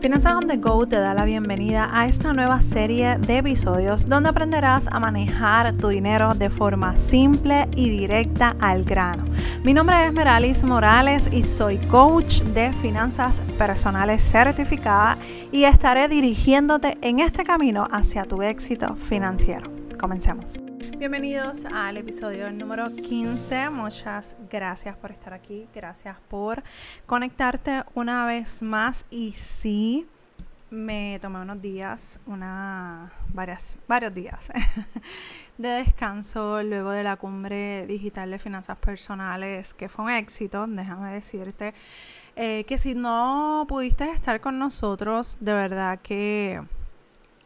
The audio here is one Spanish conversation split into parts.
Finanzas on the Go te da la bienvenida a esta nueva serie de episodios donde aprenderás a manejar tu dinero de forma simple y directa al grano. Mi nombre es Meralis Morales y soy coach de finanzas personales certificada y estaré dirigiéndote en este camino hacia tu éxito financiero. Comencemos. Bienvenidos al episodio número 15. Muchas gracias por estar aquí. Gracias por conectarte una vez más. Y sí, me tomé unos días, una, varias, varios días de descanso luego de la cumbre digital de finanzas personales, que fue un éxito. Déjame decirte eh, que si no pudiste estar con nosotros, de verdad que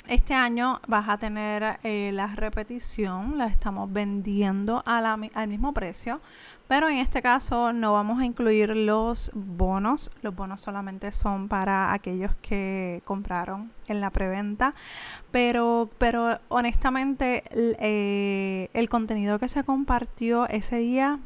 este año vas a tener eh, la repetición, la estamos vendiendo al mismo precio, pero en este caso no vamos a incluir los bonos. Los bonos solamente son para aquellos que compraron en la preventa, pero, pero honestamente eh, el contenido que se compartió ese día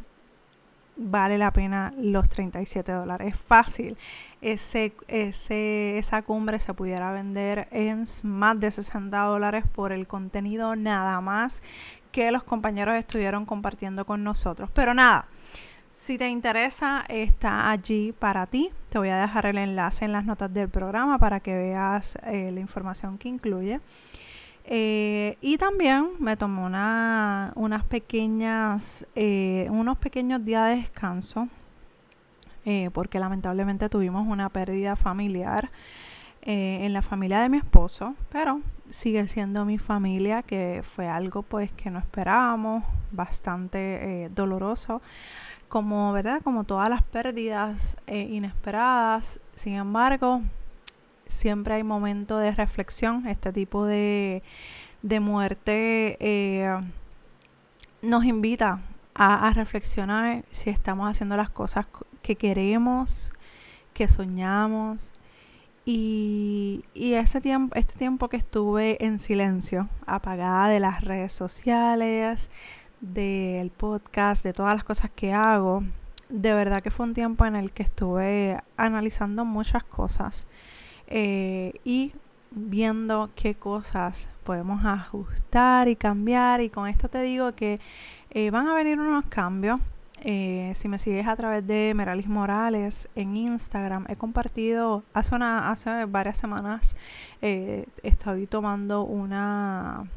vale la pena los 37 dólares. Es fácil. Ese, ese, esa cumbre se pudiera vender en más de 60 dólares por el contenido nada más que los compañeros estuvieron compartiendo con nosotros. Pero nada, si te interesa, está allí para ti. Te voy a dejar el enlace en las notas del programa para que veas eh, la información que incluye. Eh, y también me tomé una, unas pequeñas, eh, unos pequeños días de descanso, eh, porque lamentablemente tuvimos una pérdida familiar en la familia de mi esposo, pero sigue siendo mi familia, que fue algo pues que no esperábamos, bastante doloroso, como verdad, como todas las pérdidas inesperadas. Sin embargo, siempre hay momentos de reflexión. Este tipo de, muerte eh, nos invita a, reflexionar si estamos haciendo las cosas que queremos, que soñamos. Y, y ese tiempo, este tiempo que estuve en silencio, apagada de las redes sociales, del podcast, de todas las cosas que hago, de verdad que fue un tiempo en el que estuve analizando muchas cosas eh, y viendo qué cosas podemos ajustar y cambiar. Y con esto te digo que eh, van a venir unos cambios. Eh, si me sigues a través de Meralis Morales en Instagram, he compartido hace, una, hace varias semanas, estoy tomando una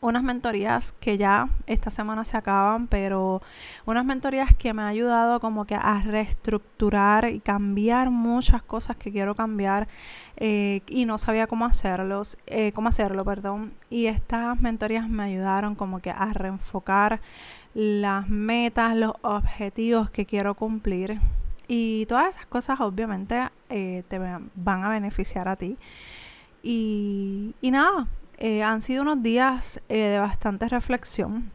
unas mentorías que ya esta semana se acaban, pero unas mentorías que me han ayudado como que a reestructurar y cambiar muchas cosas que quiero cambiar eh, y no sabía cómo hacerlos, eh, cómo hacerlo, perdón. Y estas mentorías me ayudaron como que a reenfocar las metas, los objetivos que quiero cumplir. Y todas esas cosas obviamente eh, te van a beneficiar a ti. Y, y nada, eh, han sido unos días eh, de bastante reflexión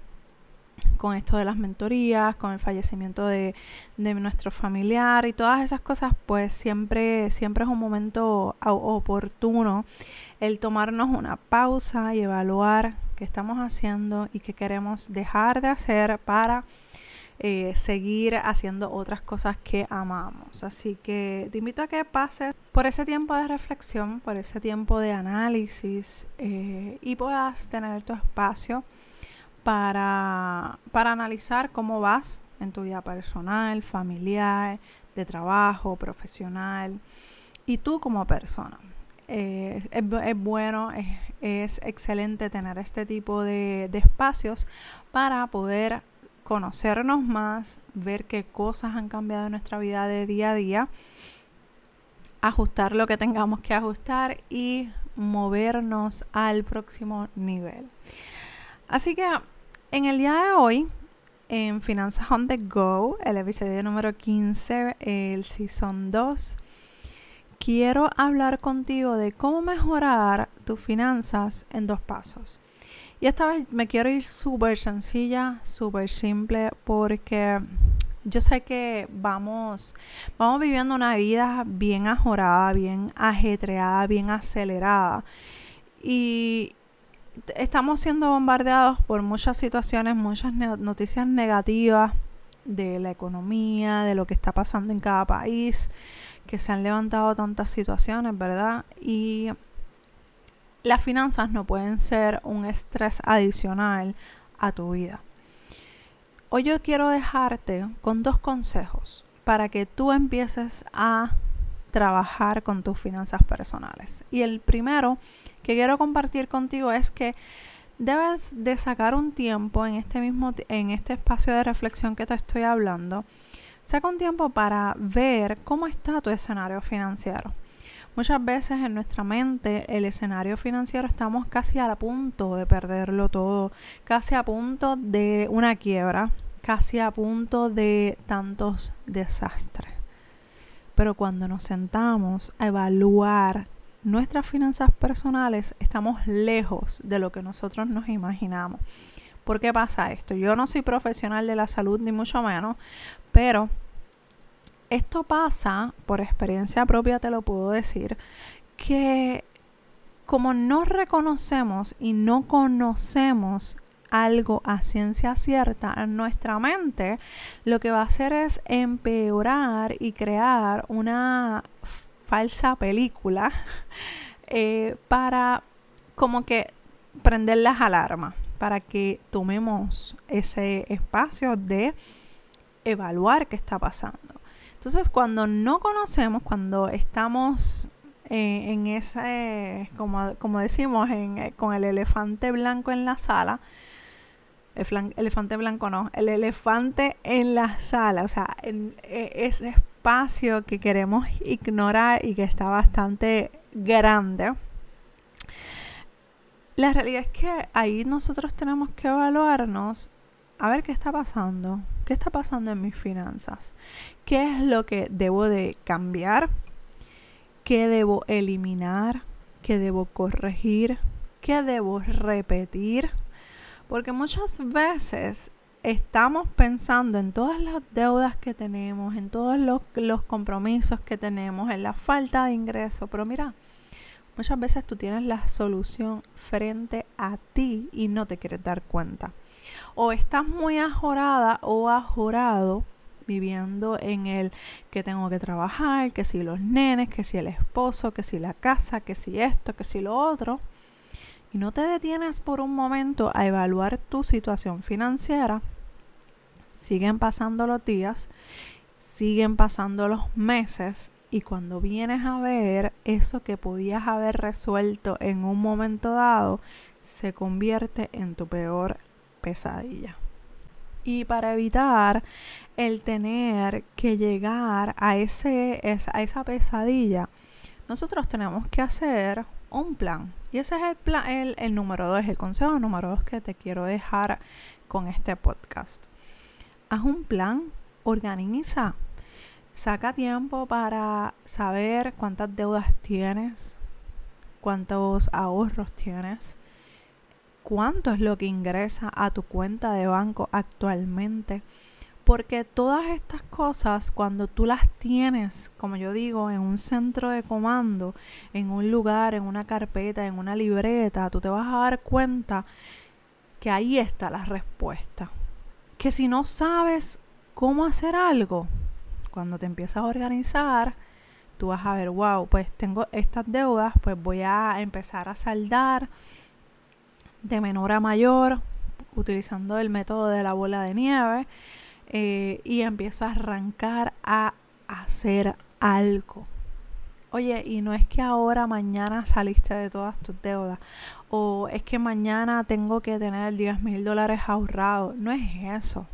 con esto de las mentorías, con el fallecimiento de, nuestro familiar y todas esas cosas, pues siempre, siempre es un momento oportuno el tomarnos una pausa y evaluar qué estamos haciendo y qué queremos dejar de hacer para eh, seguir haciendo otras cosas que amamos. Así que te invito a que pases por ese tiempo de reflexión, por ese tiempo de análisis eh, y puedas tener tu espacio para, para analizar cómo vas en tu vida personal, familiar, de trabajo, profesional y tú como persona. Eh, es, bueno, es, es, excelente tener este tipo de, de espacios para poder conocernos más, ver qué cosas han cambiado en nuestra vida de día a día, ajustar lo que tengamos que ajustar y movernos al próximo nivel. Así que en el día de hoy, en Finanzas on the Go, el episodio número 15, el Season 2, quiero hablar contigo de cómo mejorar tus finanzas en dos pasos. Y esta vez me quiero ir súper sencilla, súper simple, porque yo sé que vamos, vamos viviendo una vida bien ajorada, bien ajetreada, bien acelerada. Y estamos siendo bombardeados por muchas situaciones, muchas noticias negativas de la economía, de lo que está pasando en cada país, que se han levantado tantas situaciones, ¿verdad? Y las finanzas no pueden ser un estrés adicional a tu vida. Hoy yo quiero dejarte con dos consejos para que tú empieces a trabajar con tus finanzas personales. Y el primero que quiero compartir contigo es que debes de sacar un tiempo en este mismo en este espacio de reflexión que te estoy hablando. Saca un tiempo para ver cómo está tu escenario financiero. Muchas veces en nuestra mente el escenario financiero estamos casi a punto de perderlo todo, casi a punto de una quiebra, casi a punto de tantos desastres. Pero cuando nos sentamos a evaluar nuestras finanzas personales, estamos lejos de lo que nosotros nos imaginamos. ¿Por qué pasa esto? Yo no soy profesional de la salud ni mucho menos, pero esto pasa, por experiencia propia te lo puedo decir, que como no reconocemos y no conocemos algo a ciencia cierta en nuestra mente, lo que va a hacer es empeorar y crear una falsa película eh, para como que prender las alarmas, para que tomemos ese espacio de evaluar qué está pasando. Entonces, cuando no conocemos, cuando estamos eh, en ese, como, como decimos, en, con el elefante blanco en la sala, el elefante blanco no, el elefante en la sala, o sea, en, e, ese espacio que queremos ignorar y que está bastante grande. La realidad es que ahí nosotros tenemos que evaluarnos a ver qué está pasando, qué está pasando en mis finanzas, qué es lo que debo de cambiar, qué debo eliminar, qué debo corregir, qué debo repetir porque muchas veces estamos pensando en todas las deudas que tenemos, en todos los, compromisos que tenemos, en la falta de ingreso. Pero mira, muchas veces tú tienes la solución frente a ti y no te quieres dar cuenta. O estás muy ajorada o ajorado viviendo en el que tengo que trabajar, que si los nenes, que si el esposo, que si la casa, que si esto, que si lo otro y no te detienes por un momento a evaluar tu situación financiera, siguen pasando los días, siguen pasando los meses y cuando vienes a ver eso que podías haber resuelto en un momento dado, se convierte en tu peor pesadilla. Y para evitar el tener que llegar a, ese, a esa pesadilla, nosotros tenemos que hacer un plan. Y ese es el, plan, el, número dos, el consejo número dos que te quiero dejar con este podcast. Haz un plan, organiza, saca tiempo para saber cuántas deudas tienes, cuántos ahorros tienes, cuánto es lo que ingresa a tu cuenta de banco actualmente porque todas estas cosas, cuando tú las tienes, como yo digo, en un centro de comando, en un lugar, en una carpeta, en una libreta, tú te vas a dar cuenta que ahí está la respuesta. Que si no sabes cómo hacer algo, cuando te empiezas a organizar, tú vas a ver, wow, pues tengo estas deudas, pues voy a empezar a saldar de menor a mayor, utilizando el método de la bola de nieve eh, y empiezo a arrancar a hacer algo. Oye, y no es que ahora, mañana saliste de todas tus deudas. O es que mañana tengo que tener 10 mil dólares ahorrados. No es eso.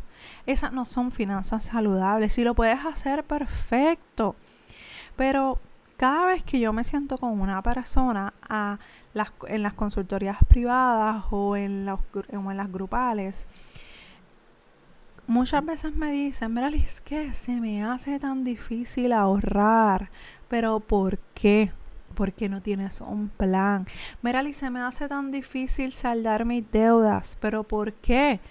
Esas no son finanzas saludables. Si lo puedes hacer, perfecto. Pero cada vez que yo me siento con una persona a las, en las consultorías privadas o en, en las grupales, Muchas veces me dicen, mira, que se me hace tan difícil ahorrar. Pero ¿por qué? Porque no tienes un plan. Mira, se me hace tan difícil saldar mis deudas. Pero ¿por qué?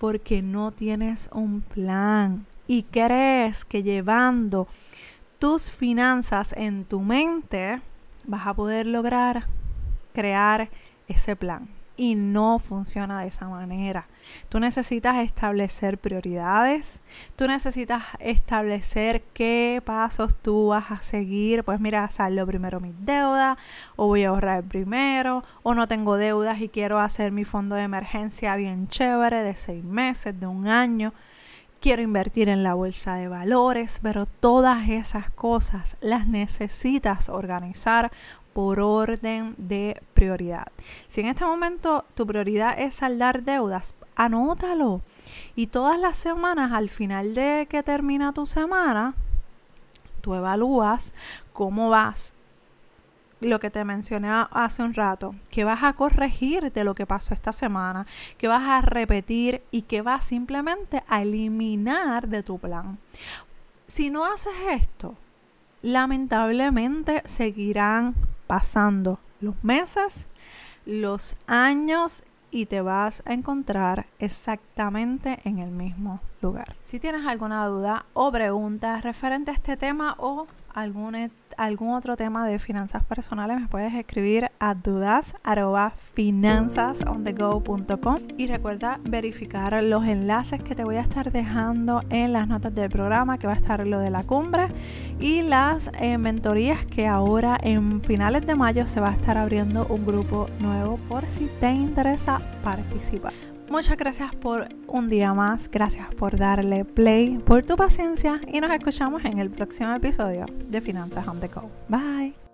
Porque no tienes un plan. Y crees que llevando tus finanzas en tu mente vas a poder lograr crear ese plan. Y no funciona de esa manera. Tú necesitas establecer prioridades, tú necesitas establecer qué pasos tú vas a seguir. Pues mira, saldo primero mis deudas, o voy a ahorrar primero, o no tengo deudas y quiero hacer mi fondo de emergencia bien chévere de seis meses, de un año quiero invertir en la bolsa de valores, pero todas esas cosas las necesitas organizar por orden de prioridad. Si en este momento tu prioridad es saldar deudas, anótalo. Y todas las semanas, al final de que termina tu semana, tú evalúas cómo vas lo que te mencioné hace un rato, que vas a corregir de lo que pasó esta semana, que vas a repetir y que vas simplemente a eliminar de tu plan. Si no haces esto, lamentablemente seguirán pasando los meses, los años y te vas a encontrar exactamente en el mismo lugar. Si tienes alguna duda o pregunta referente a este tema o algún, algún otro tema de finanzas personales, me puedes escribir a dudas y recuerda verificar los enlaces que te voy a estar dejando en las notas del programa, que va a estar lo de la cumbre y las eh, mentorías que ahora en finales de mayo se va a estar abriendo un grupo nuevo por si te interesa participar. Muchas gracias por un día más, gracias por darle play, por tu paciencia y nos escuchamos en el próximo episodio de Finanzas on the Go. Bye.